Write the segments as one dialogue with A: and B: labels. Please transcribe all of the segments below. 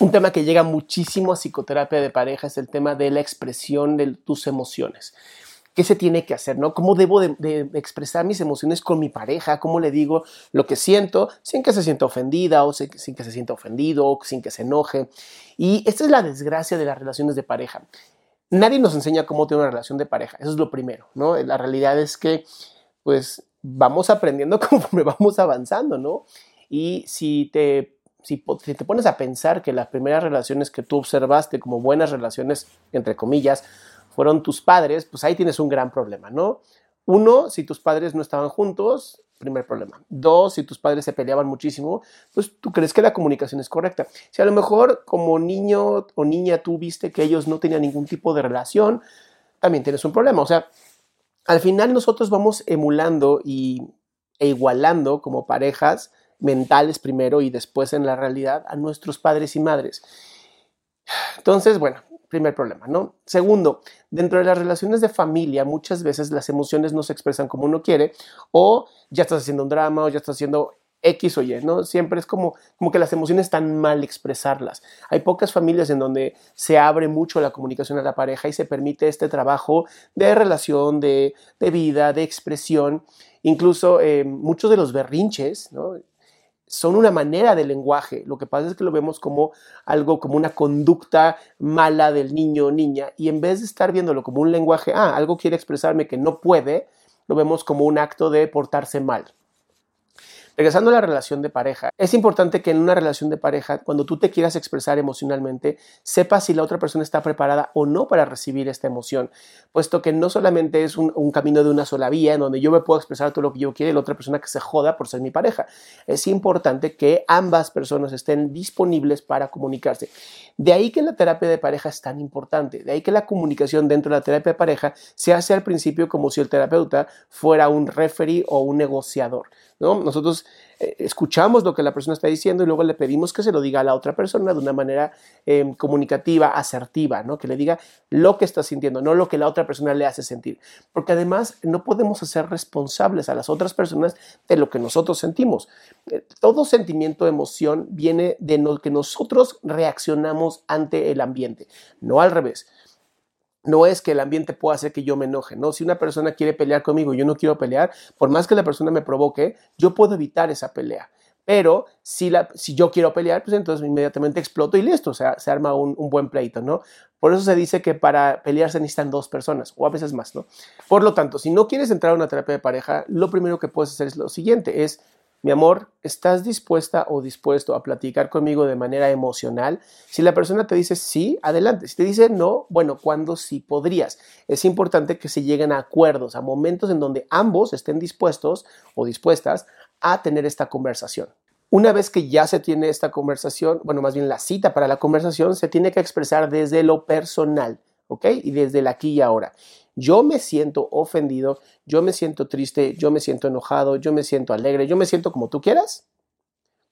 A: Un tema que llega muchísimo a psicoterapia de pareja es el tema de la expresión de tus emociones. ¿Qué se tiene que hacer? ¿no? ¿Cómo debo de, de expresar mis emociones con mi pareja? ¿Cómo le digo lo que siento sin que se sienta ofendida o sin que se sienta ofendido o sin que se enoje? Y esta es la desgracia de las relaciones de pareja. Nadie nos enseña cómo tener una relación de pareja. Eso es lo primero, ¿no? La realidad es que, pues, vamos aprendiendo conforme vamos avanzando, ¿no? Y si te, si, si, te pones a pensar que las primeras relaciones que tú observaste como buenas relaciones, entre comillas, fueron tus padres, pues ahí tienes un gran problema, ¿no? Uno, si tus padres no estaban juntos, primer problema. Dos, si tus padres se peleaban muchísimo, pues tú crees que la comunicación es correcta. Si a lo mejor como niño o niña tú viste que ellos no tenían ningún tipo de relación, también tienes un problema. O sea, al final nosotros vamos emulando y, e igualando como parejas mentales primero y después en la realidad a nuestros padres y madres. Entonces, bueno, primer problema, ¿no? Segundo, dentro de las relaciones de familia muchas veces las emociones no se expresan como uno quiere o ya estás haciendo un drama o ya estás haciendo X o Y, ¿no? Siempre es como, como que las emociones están mal expresarlas. Hay pocas familias en donde se abre mucho la comunicación a la pareja y se permite este trabajo de relación, de, de vida, de expresión. Incluso eh, muchos de los berrinches, ¿no? son una manera de lenguaje. Lo que pasa es que lo vemos como algo, como una conducta mala del niño o niña, y en vez de estar viéndolo como un lenguaje, ah, algo quiere expresarme que no puede, lo vemos como un acto de portarse mal. Regresando a la relación de pareja, es importante que en una relación de pareja, cuando tú te quieras expresar emocionalmente, sepas si la otra persona está preparada o no para recibir esta emoción, puesto que no solamente es un, camino de una sola vía en donde yo me puedo expresar todo lo que yo quiero y la otra persona que se joda por ser mi pareja. Es importante que ambas personas estén disponibles para comunicarse. De ahí que la terapia de pareja es tan importante, de ahí que la comunicación dentro de la terapia de pareja se hace al principio como si el terapeuta fuera un referee o un negociador. ¿No? Nosotros eh, escuchamos lo que la persona está diciendo y luego le pedimos que se lo diga a la otra persona de una manera eh, comunicativa, asertiva, ¿no? que le diga lo que está sintiendo, no lo que la otra persona le hace sentir. Porque además no podemos hacer responsables a las otras personas de lo que nosotros sentimos. Eh, todo sentimiento, emoción viene de lo que nosotros reaccionamos ante el ambiente, no al revés no es que el ambiente pueda hacer que yo me enoje, ¿no? Si una persona quiere pelear conmigo y yo no quiero pelear, por más que la persona me provoque, yo puedo evitar esa pelea. Pero si, la, si yo quiero pelear, pues entonces inmediatamente exploto y listo, o sea, se arma un, un, buen pleito, ¿no? Por eso se dice que para pelear se necesitan dos personas, o a veces más, ¿no? Por lo tanto, si no quieres entrar a una terapia de pareja, lo primero que puedes hacer es lo siguiente, es mi amor, ¿estás dispuesta o dispuesto a platicar conmigo de manera emocional? Si la persona te dice sí, adelante. Si te dice no, bueno, ¿cuándo sí podrías? Es importante que se lleguen a acuerdos, a momentos en donde ambos estén dispuestos o dispuestas a tener esta conversación. Una vez que ya se tiene esta conversación, bueno, más bien la cita para la conversación, se tiene que expresar desde lo personal, ¿ok? Y desde el aquí y ahora yo me siento ofendido, yo me siento triste, yo me siento enojado, yo me siento alegre, yo me siento como tú quieras.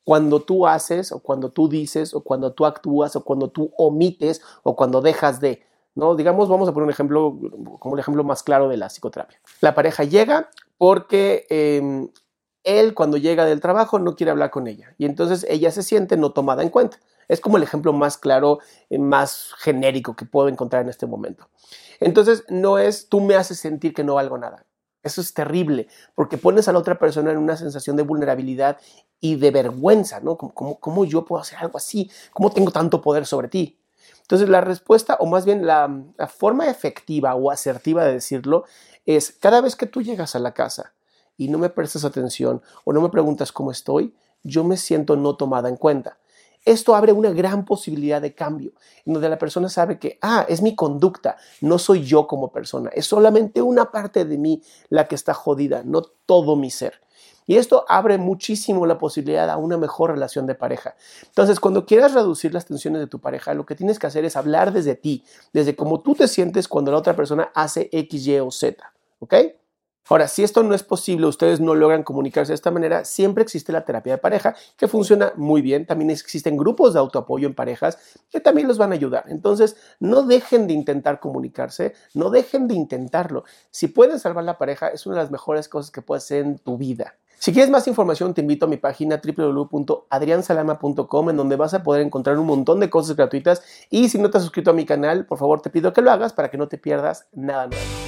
A: Cuando tú haces o cuando tú dices o cuando tú actúas o cuando tú omites o cuando dejas de, ¿no? Digamos, vamos a poner un ejemplo como el ejemplo más claro de la psicoterapia. La pareja llega porque eh, él cuando llega del trabajo no quiere hablar con ella y entonces ella se siente no tomada en cuenta. Es como el ejemplo más claro, eh, más genérico que puedo encontrar en este momento. Entonces, no es tú me haces sentir que no valgo nada. Eso es terrible, porque pones a la otra persona en una sensación de vulnerabilidad y de vergüenza, ¿no? ¿Cómo, yo puedo hacer algo así? ¿Cómo tengo tanto poder sobre ti? Entonces, la respuesta, o más bien la forma efectiva o asertiva de decirlo, es cada vez que tú llegas a la casa y no me prestas atención o no me preguntas cómo estoy, yo me siento no tomada en cuenta. Esto abre una gran posibilidad de cambio, en donde la persona sabe que, ah, es mi conducta, no soy yo como persona, es solamente una parte de mí la que está jodida, no todo mi ser. Y esto abre muchísimo la posibilidad a una mejor relación de pareja. Entonces, cuando quieras reducir las tensiones de tu pareja, lo que tienes que hacer es hablar desde ti, desde cómo tú te sientes cuando la otra persona hace X, Y o Z. ¿Ok? Ahora, si esto no es posible, ustedes no logran comunicarse de esta manera, siempre existe la terapia de pareja que funciona muy bien. También existen grupos de autoapoyo en parejas que también los van a ayudar. Entonces, no dejen de intentar comunicarse, no dejen de intentarlo. Si pueden salvar la pareja, es una de las mejores cosas que puedes hacer en tu vida. Si quieres más información, te invito a mi página www.adriansalama.com en donde vas a poder encontrar un montón de cosas gratuitas y si no te has suscrito a mi canal, por favor te pido que lo hagas para que no te pierdas nada nuevo.